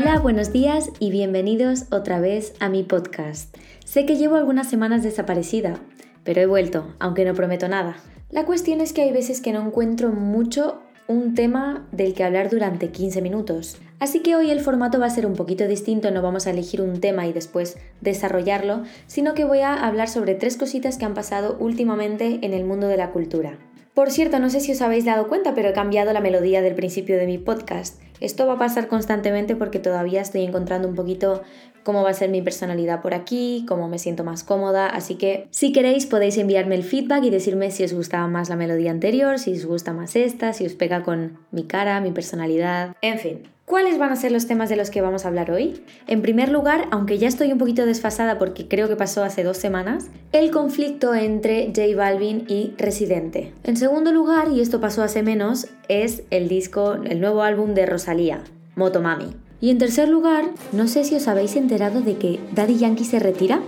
Hola, buenos días y bienvenidos otra vez a mi podcast. Sé que llevo algunas semanas desaparecida, pero he vuelto, aunque no prometo nada. La cuestión es que hay veces que no encuentro mucho un tema del que hablar durante 15 minutos. Así que hoy el formato va a ser un poquito distinto, no vamos a elegir un tema y después desarrollarlo, sino que voy a hablar sobre tres cositas que han pasado últimamente en el mundo de la cultura. Por cierto, no sé si os habéis dado cuenta, pero he cambiado la melodía del principio de mi podcast. Esto va a pasar constantemente porque todavía estoy encontrando un poquito cómo va a ser mi personalidad por aquí, cómo me siento más cómoda, así que si queréis podéis enviarme el feedback y decirme si os gustaba más la melodía anterior, si os gusta más esta, si os pega con mi cara, mi personalidad, en fin. ¿Cuáles van a ser los temas de los que vamos a hablar hoy? En primer lugar, aunque ya estoy un poquito desfasada porque creo que pasó hace dos semanas, el conflicto entre J Balvin y Residente. En segundo lugar, y esto pasó hace menos, es el disco, el nuevo álbum de Rosalía, Motomami. Y en tercer lugar, no sé si os habéis enterado de que Daddy Yankee se retira.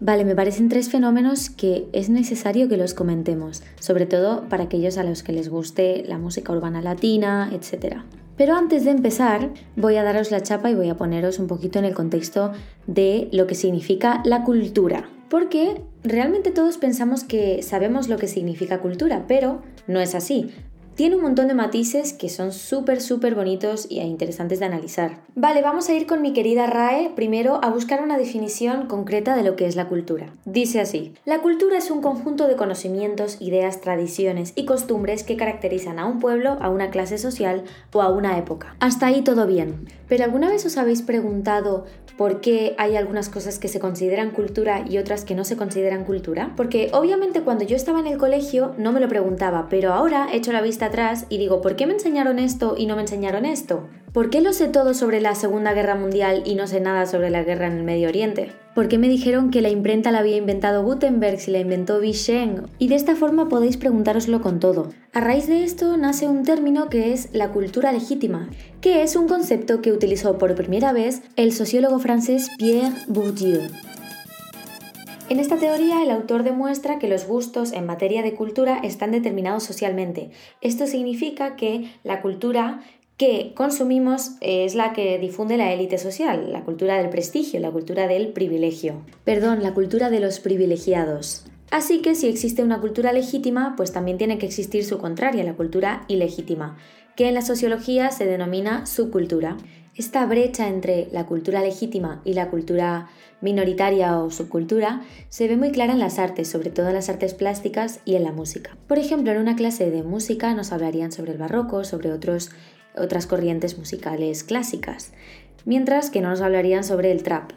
Vale, me parecen tres fenómenos que es necesario que los comentemos, sobre todo para aquellos a los que les guste la música urbana latina, etc. Pero antes de empezar, voy a daros la chapa y voy a poneros un poquito en el contexto de lo que significa la cultura. Porque realmente todos pensamos que sabemos lo que significa cultura, pero no es así. Tiene un montón de matices que son súper, súper bonitos e interesantes de analizar. Vale, vamos a ir con mi querida RAE primero a buscar una definición concreta de lo que es la cultura. Dice así, la cultura es un conjunto de conocimientos, ideas, tradiciones y costumbres que caracterizan a un pueblo, a una clase social o a una época. Hasta ahí todo bien. Pero ¿alguna vez os habéis preguntado por qué hay algunas cosas que se consideran cultura y otras que no se consideran cultura? Porque obviamente cuando yo estaba en el colegio no me lo preguntaba, pero ahora he hecho la vista atrás y digo, ¿por qué me enseñaron esto y no me enseñaron esto? ¿Por qué lo sé todo sobre la Segunda Guerra Mundial y no sé nada sobre la guerra en el Medio Oriente? ¿Por qué me dijeron que la imprenta la había inventado Gutenberg si la inventó Vichem? Y de esta forma podéis preguntároslo con todo. A raíz de esto nace un término que es la cultura legítima, que es un concepto que utilizó por primera vez el sociólogo francés Pierre Bourdieu. En esta teoría, el autor demuestra que los gustos en materia de cultura están determinados socialmente. Esto significa que la cultura que consumimos es la que difunde la élite social, la cultura del prestigio, la cultura del privilegio. Perdón, la cultura de los privilegiados. Así que si existe una cultura legítima, pues también tiene que existir su contraria, la cultura ilegítima, que en la sociología se denomina subcultura. Esta brecha entre la cultura legítima y la cultura minoritaria o subcultura se ve muy clara en las artes, sobre todo en las artes plásticas y en la música. Por ejemplo, en una clase de música nos hablarían sobre el barroco, sobre otras corrientes musicales clásicas, mientras que no nos hablarían sobre el trap.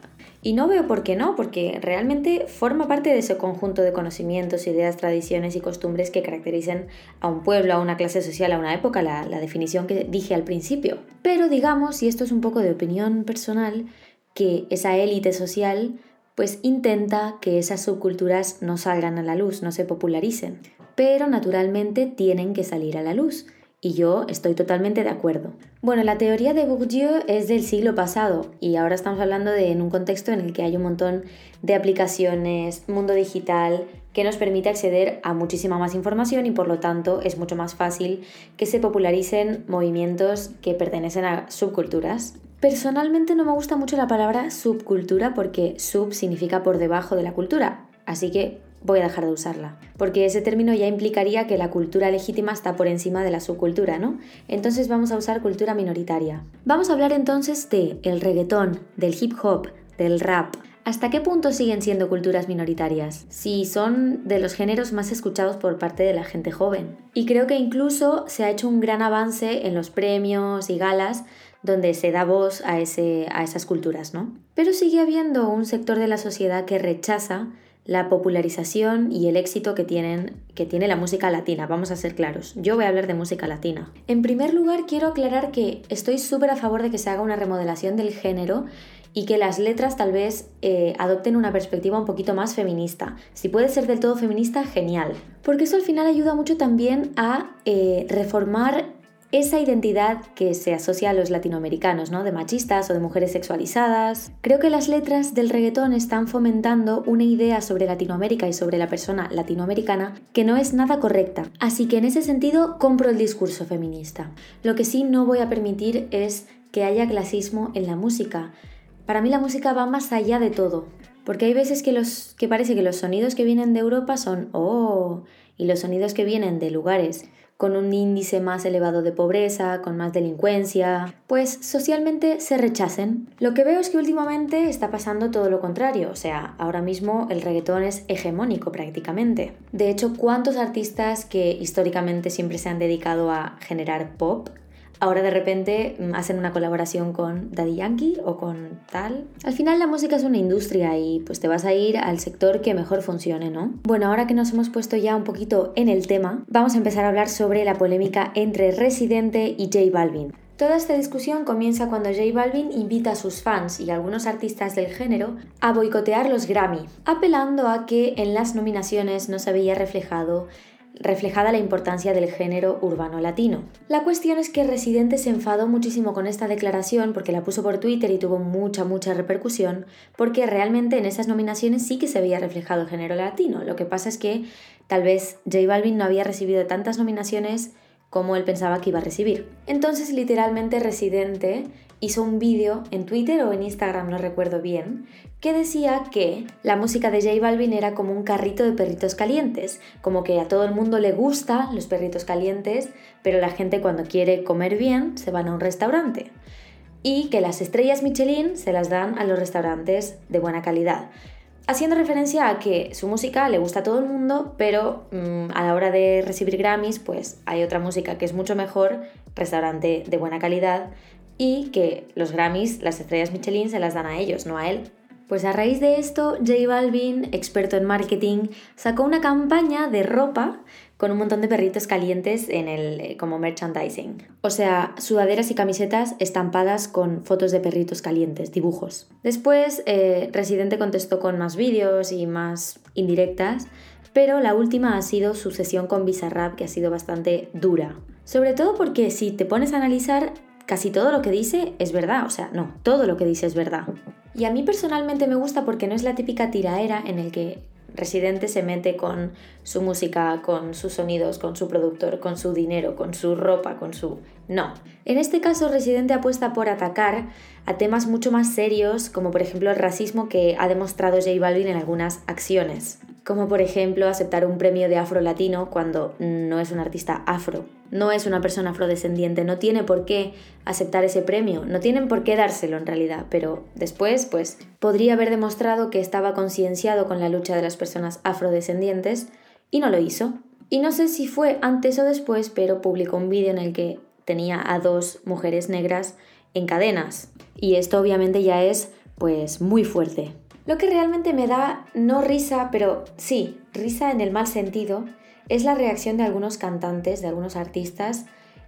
Y no veo por qué no, porque realmente forma parte de ese conjunto de conocimientos, ideas, tradiciones y costumbres que caracterizan a un pueblo, a una clase social, a una época, la, definición que dije al principio. Pero digamos, y esto es un poco de opinión personal, que esa élite social pues intenta que esas subculturas no salgan a la luz, no se popularicen. Pero naturalmente tienen que salir a la luz y yo estoy totalmente de acuerdo. Bueno, la teoría de Bourdieu es del siglo pasado y ahora estamos hablando de en un contexto en el que hay un montón de aplicaciones, mundo digital, que nos permite acceder a muchísima más información y por lo tanto es mucho más fácil que se popularicen movimientos que pertenecen a subculturas. Personalmente no me gusta mucho la palabra subcultura porque sub significa por debajo de la cultura, así que voy a dejar de usarla, porque ese término ya implicaría que la cultura legítima está por encima de la subcultura, ¿no? Entonces vamos a usar cultura minoritaria. Vamos a hablar entonces de el reggaetón, del hip hop, del rap. ¿Hasta qué punto siguen siendo culturas minoritarias? Si son de los géneros más escuchados por parte de la gente joven. Y creo que incluso se ha hecho un gran avance en los premios y galas donde se da voz a, ese, a esas culturas, ¿no? Pero sigue habiendo un sector de la sociedad que rechaza la popularización y el éxito que, tienen, que tiene la música latina. Vamos a ser claros. Yo voy a hablar de música latina. En primer lugar, quiero aclarar que estoy súper a favor de que se haga una remodelación del género y que las letras tal vez eh, adopten una perspectiva un poquito más feminista. Si puede ser del todo feminista, genial. Porque eso al final ayuda mucho también a eh, reformar esa identidad que se asocia a los latinoamericanos, ¿no? De machistas o de mujeres sexualizadas. Creo que las letras del reggaetón están fomentando una idea sobre Latinoamérica y sobre la persona latinoamericana que no es nada correcta. Así que en ese sentido compro el discurso feminista. Lo que sí no voy a permitir es que haya clasismo en la música. Para mí la música va más allá de todo, porque hay veces que, los, que parece que los sonidos que vienen de Europa son oh, y los sonidos que vienen de lugares con un índice más elevado de pobreza, con más delincuencia, pues socialmente se rechacen. Lo que veo es que últimamente está pasando todo lo contrario, o sea, ahora mismo el reggaetón es hegemónico prácticamente. De hecho, ¿cuántos artistas que históricamente siempre se han dedicado a generar pop ahora de repente mm, hacen una colaboración con Daddy Yankee o con tal. Al final la música es una industria y pues te vas a ir al sector que mejor funcione, ¿no? Bueno, ahora que nos hemos puesto ya un poquito en el tema, vamos a empezar a hablar sobre la polémica entre Residente y J Balvin. Toda esta discusión comienza cuando J Balvin invita a sus fans y algunos artistas del género a boicotear los Grammy, apelando a que en las nominaciones no se había reflejado reflejada la importancia del género urbano latino. La cuestión es que Residente se enfadó muchísimo con esta declaración porque la puso por Twitter y tuvo mucha, mucha repercusión, porque realmente en esas nominaciones sí que se había reflejado el género latino. Lo que pasa es que tal vez J Balvin no había recibido tantas nominaciones como él pensaba que iba a recibir. Entonces, literalmente, Residente hizo un vídeo en Twitter o en Instagram, no recuerdo bien, que decía que la música de J Balvin era como un carrito de perritos calientes, como que a todo el mundo le gustan los perritos calientes, pero la gente cuando quiere comer bien se van a un restaurante. Y que las estrellas Michelin se las dan a los restaurantes de buena calidad haciendo referencia a que su música le gusta a todo el mundo, pero mm, a la hora de recibir Grammys, pues hay otra música que es mucho mejor, restaurante de buena calidad, y que los Grammys, las estrellas Michelin, se las dan a ellos, no a él. Pues a raíz de esto, J Balvin, experto en marketing, sacó una campaña de ropa con un montón de perritos calientes en el, eh, como merchandising. O sea, sudaderas y camisetas estampadas con fotos de perritos calientes, dibujos. Después, eh, Residente contestó con más vídeos y más indirectas, pero la última ha sido su sesión con Bizarrap, que ha sido bastante dura. Sobre todo porque si te pones a analizar, casi todo lo que dice es verdad, o sea, no, todo lo que dice es verdad. Y a mí personalmente me gusta porque no es la típica tiraera en el que Residente se mete con su música, con sus sonidos, con su productor, con su dinero, con su ropa, con su... No. En este caso, Residente apuesta por atacar a temas mucho más serios, como por ejemplo el racismo que ha demostrado J Balvin en algunas acciones como por ejemplo aceptar un premio de afro latino cuando no es un artista afro, no es una persona afrodescendiente, no tiene por qué aceptar ese premio, no tienen por qué dárselo en realidad, pero después pues podría haber demostrado que estaba concienciado con la lucha de las personas afrodescendientes y no lo hizo. Y no sé si fue antes o después, pero publicó un vídeo en el que tenía a dos mujeres negras en cadenas. Y esto obviamente ya es pues muy fuerte. Lo que realmente me da no risa, pero sí, risa en el mal sentido, es la reacción de algunos cantantes, de algunos artistas,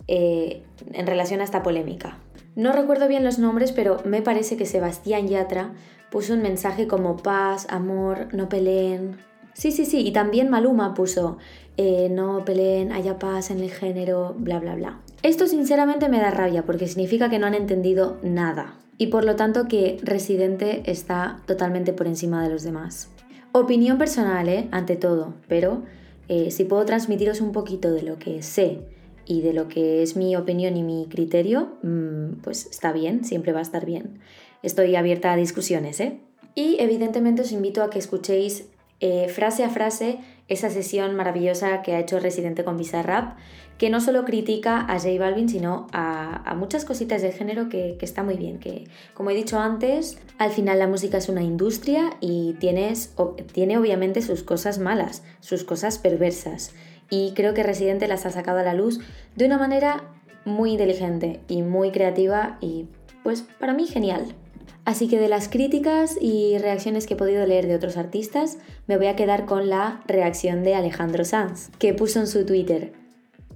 eh, en relación a esta polémica. No recuerdo bien los nombres, pero me parece que Sebastián Yatra puso un mensaje como paz, amor, no peleen. Sí, sí, sí, y también Maluma puso eh, no peleen, haya paz en el género, bla, bla, bla. Esto sinceramente me da rabia porque significa que no han entendido nada y por lo tanto que Residente está totalmente por encima de los demás. Opinión personal, ¿eh? ante todo, pero eh, si puedo transmitiros un poquito de lo que sé y de lo que es mi opinión y mi criterio, mm, pues está bien, siempre va a estar bien. Estoy abierta a discusiones, ¿eh? Y evidentemente os invito a que escuchéis eh, frase a frase esa sesión maravillosa que ha hecho Residente con Bizarrap, que no solo critica a J Balvin, sino a, muchas cositas del género que, está muy bien, que como he dicho antes, al final la música es una industria y tiene obviamente sus cosas malas, sus cosas perversas, y creo que Residente las ha sacado a la luz de una manera muy inteligente y muy creativa y pues para mí genial. Así que de las críticas y reacciones que he podido leer de otros artistas, me voy a quedar con la reacción de Alejandro Sanz, que puso en su Twitter,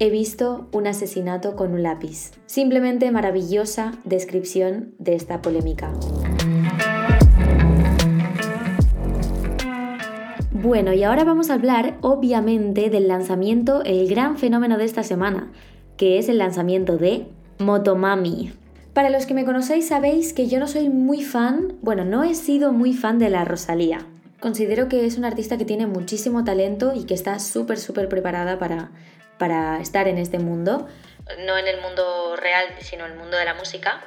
he visto un asesinato con un lápiz. Simplemente maravillosa descripción de esta polémica. Bueno, y ahora vamos a hablar obviamente del lanzamiento, el gran fenómeno de esta semana, que es el lanzamiento de Motomami. Para los que me conocéis sabéis que yo no soy muy fan, bueno, no he sido muy fan de la Rosalía. Considero que es una artista que tiene muchísimo talento y que está súper, súper preparada para, para estar en este mundo. No en el mundo real, sino en el mundo de la música.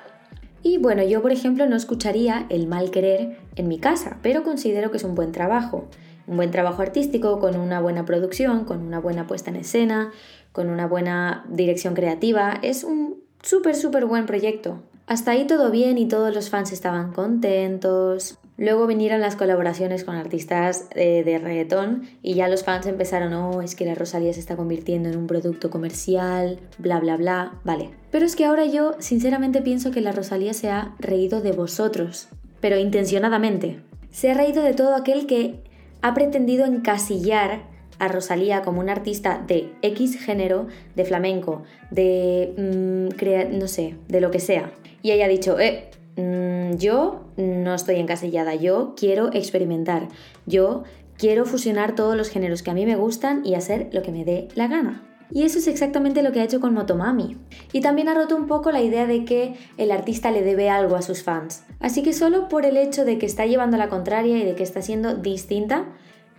Y bueno, yo por ejemplo no escucharía el mal querer en mi casa, pero considero que es un buen trabajo. Un buen trabajo artístico con una buena producción, con una buena puesta en escena, con una buena dirección creativa. Es un súper, súper buen proyecto. Hasta ahí todo bien y todos los fans estaban contentos. Luego vinieron las colaboraciones con artistas de, de, reggaetón y ya los fans empezaron, oh, es que la Rosalía se está convirtiendo en un producto comercial, bla, bla, bla, vale. Pero es que ahora yo sinceramente pienso que la Rosalía se ha reído de vosotros, pero intencionadamente. Se ha reído de todo aquel que ha pretendido encasillar a Rosalía como una artista de X género, de flamenco, de... Mm, no sé, de lo que sea. Y ella ha dicho, eh, mm, yo no estoy encasillada, yo quiero experimentar, yo quiero fusionar todos los géneros que a mí me gustan y hacer lo que me dé la gana. Y eso es exactamente lo que ha hecho con Motomami. Y también ha roto un poco la idea de que el artista le debe algo a sus fans. Así que solo por el hecho de que está llevando la contraria y de que está siendo distinta,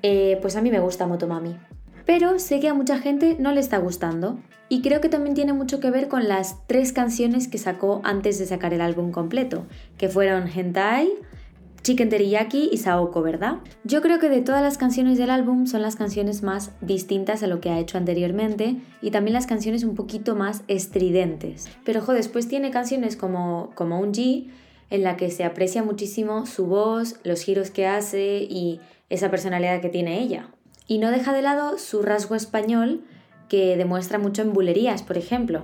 eh, pues a mí me gusta Motomami. Pero sé que a mucha gente no le está gustando. Y creo que también tiene mucho que ver con las tres canciones que sacó antes de sacar el álbum completo, que fueron Hentai, Chicken Teriyaki y Saoko, ¿verdad? Yo creo que de todas las canciones del álbum son las canciones más distintas a lo que ha hecho anteriormente y también las canciones un poquito más estridentes. Pero ojo, después tiene canciones como, como un G en la que se aprecia muchísimo su voz, los giros que hace y esa personalidad que tiene ella. Y no deja de lado su rasgo español, que demuestra mucho en bulerías, por ejemplo.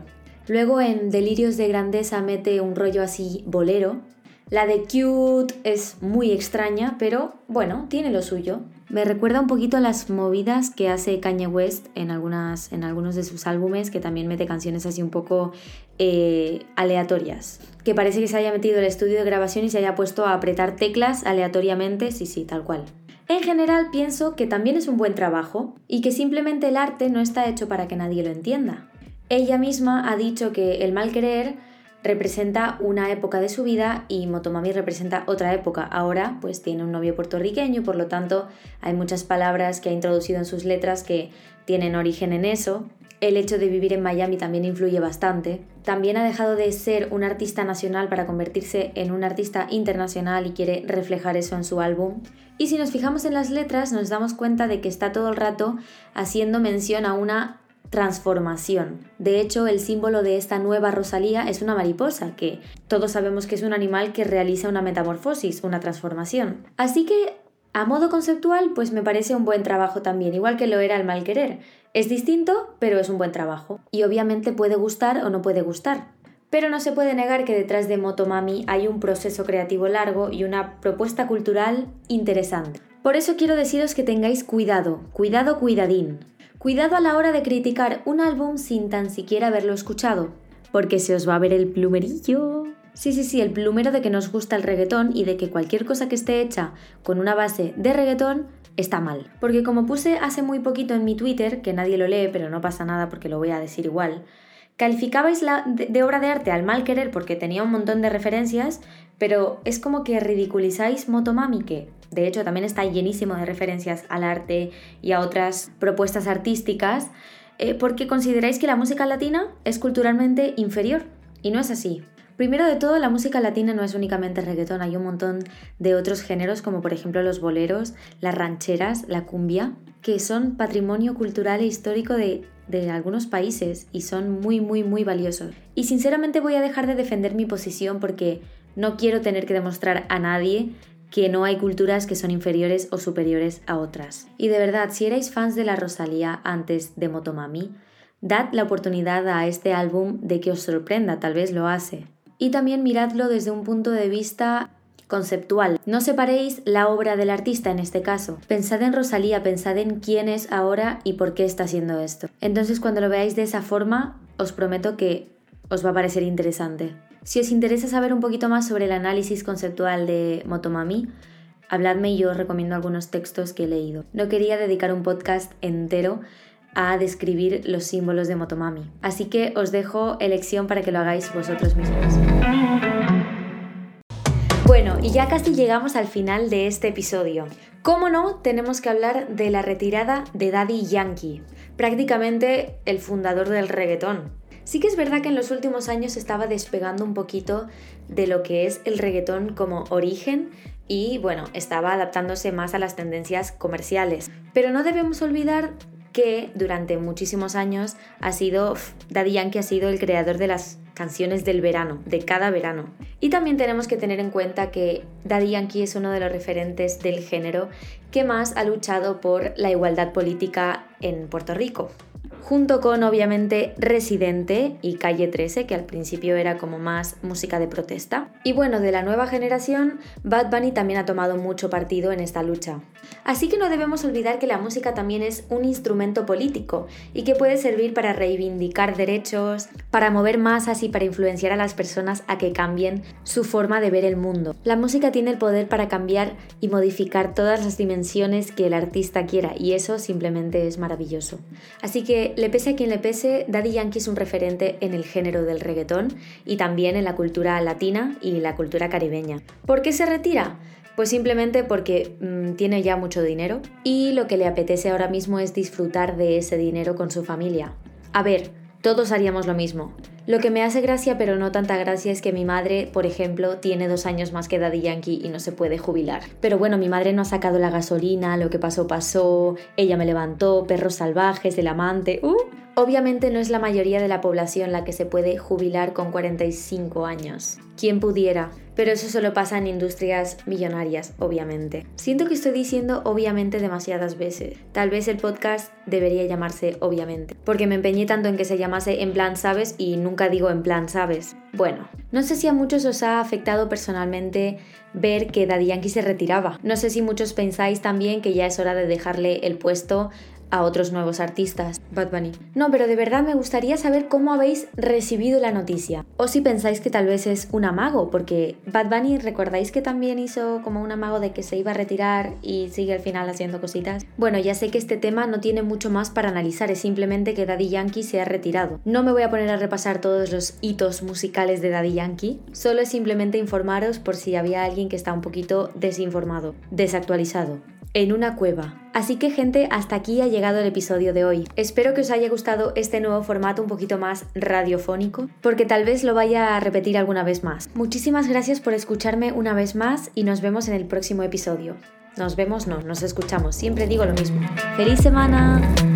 Luego en Delirios de Grandeza mete un rollo así bolero. La de Cute es muy extraña, pero bueno, tiene lo suyo. Me recuerda un poquito a las movidas que hace Kanye West en, algunas, en algunos de sus álbumes, que también mete canciones así un poco eh, aleatorias. Que parece que se haya metido el estudio de grabación y se haya puesto a apretar teclas aleatoriamente, sí, sí, tal cual. En general pienso que también es un buen trabajo y que simplemente el arte no está hecho para que nadie lo entienda. Ella misma ha dicho que el mal querer representa una época de su vida y Motomami representa otra época. Ahora pues tiene un novio puertorriqueño, por lo tanto hay muchas palabras que ha introducido en sus letras que tienen origen en eso. El hecho de vivir en Miami también influye bastante. También ha dejado de ser un artista nacional para convertirse en un artista internacional y quiere reflejar eso en su álbum. Y si nos fijamos en las letras nos damos cuenta de que está todo el rato haciendo mención a una transformación. De hecho, el símbolo de esta nueva Rosalía es una mariposa, que todos sabemos que es un animal que realiza una metamorfosis, una transformación. Así que, a modo conceptual, pues me parece un buen trabajo también, igual que lo era el mal querer. Es distinto, pero es un buen trabajo. Y obviamente puede gustar o no puede gustar. Pero no se puede negar que detrás de Motomami hay un proceso creativo largo y una propuesta cultural interesante. Por eso quiero deciros que tengáis cuidado, cuidado cuidadín. Cuidado a la hora de criticar un álbum sin tan siquiera haberlo escuchado, porque se os va a ver el plumerillo. Sí, sí, sí, el plumero de que nos gusta el reggaetón y de que cualquier cosa que esté hecha con una base de reggaetón está mal. Porque como puse hace muy poquito en mi Twitter, que nadie lo lee, pero no pasa nada porque lo voy a decir igual, Calificabais la de, obra de arte al mal querer porque tenía un montón de referencias, pero es como que ridiculizáis Motomami, que de hecho también está llenísimo de referencias al arte y a otras propuestas artísticas, eh, porque consideráis que la música latina es culturalmente inferior. Y no es así. Primero de todo, la música latina no es únicamente reggaetón, hay un montón de otros géneros como por ejemplo los boleros, las rancheras, la cumbia, que son patrimonio cultural e histórico de algunos países y son muy, muy, muy valiosos. Y sinceramente voy a dejar de defender mi posición porque no quiero tener que demostrar a nadie que no hay culturas que son inferiores o superiores a otras. Y de verdad, si erais fans de la Rosalía antes de Motomami, dad la oportunidad a este álbum de que os sorprenda, tal vez lo hace. Y también miradlo desde un punto de vista conceptual. No separéis la obra del artista en este caso. Pensad en Rosalía, pensad en quién es ahora y por qué está haciendo esto. Entonces cuando lo veáis de esa forma, os prometo que os va a parecer interesante. Si os interesa saber un poquito más sobre el análisis conceptual de Motomami, habladme y yo os recomiendo algunos textos que he leído. No quería dedicar un podcast entero a describir los símbolos de Motomami, así que os dejo elección para que lo hagáis vosotros mismos. Bueno, y ya casi llegamos al final de este episodio. ¿Cómo no? Tenemos que hablar de la retirada de Daddy Yankee, prácticamente el fundador del reggaetón. Sí que es verdad que en los últimos años estaba despegando un poquito de lo que es el reggaetón como origen y bueno, estaba adaptándose más a las tendencias comerciales. Pero no debemos olvidar que durante muchísimos años ha sido, Daddy Yankee ha sido el creador de las canciones del verano, de cada verano. Y también tenemos que tener en cuenta que Daddy Yankee es uno de los referentes del género que más ha luchado por la igualdad política en Puerto Rico junto con obviamente Residente y Calle 13, que al principio era como más música de protesta. Y bueno, de la nueva generación, Bad Bunny también ha tomado mucho partido en esta lucha. Así que no debemos olvidar que la música también es un instrumento político y que puede servir para reivindicar derechos, para mover masas y para influenciar a las personas a que cambien su forma de ver el mundo. La música tiene el poder para cambiar y modificar todas las dimensiones que el artista quiera y eso simplemente es maravilloso. Así que le pese a quien le pese, Daddy Yankee es un referente en el género del reggaetón y también en la cultura latina y la cultura caribeña. ¿Por qué se retira? Pues simplemente porque mm, tiene ya mucho dinero y lo que le apetece ahora mismo es disfrutar de ese dinero con su familia. A ver, todos haríamos lo mismo. Lo que me hace gracia, pero no tanta gracia, es que mi madre, por ejemplo, tiene dos años más que Daddy Yankee y no se puede jubilar. Pero bueno, mi madre no ha sacado la gasolina, lo que pasó pasó, ella me levantó, perros salvajes, el amante. ¡Uh! Obviamente no es la mayoría de la población la que se puede jubilar con 45 años. ¿Quién pudiera? Pero eso solo pasa en industrias millonarias, obviamente. Siento que estoy diciendo obviamente demasiadas veces. Tal vez el podcast debería llamarse obviamente, porque me empeñé tanto en que se llamase en plan sabes y nunca digo en plan sabes. Bueno, no sé si a muchos os ha afectado personalmente ver que Daddy Yankee se retiraba. No sé si muchos pensáis también que ya es hora de dejarle el puesto a otros nuevos artistas. Bad Bunny. No, pero de verdad me gustaría saber cómo habéis recibido la noticia. O si pensáis que tal vez es un amago, porque Bad Bunny, ¿recordáis que también hizo como un amago de que se iba a retirar y sigue al final haciendo cositas? Bueno, ya sé que este tema no tiene mucho más para analizar, es simplemente que Daddy Yankee se ha retirado. No me voy a poner a repasar todos los hitos musicales de Daddy Yankee, solo es simplemente informaros por si había alguien que está un poquito desinformado, desactualizado en una cueva. Así que gente, hasta aquí ha llegado el episodio de hoy. Espero que os haya gustado este nuevo formato un poquito más radiofónico, porque tal vez lo vaya a repetir alguna vez más. Muchísimas gracias por escucharme una vez más y nos vemos en el próximo episodio. Nos vemos, no, nos escuchamos, siempre digo lo mismo. ¡Feliz semana!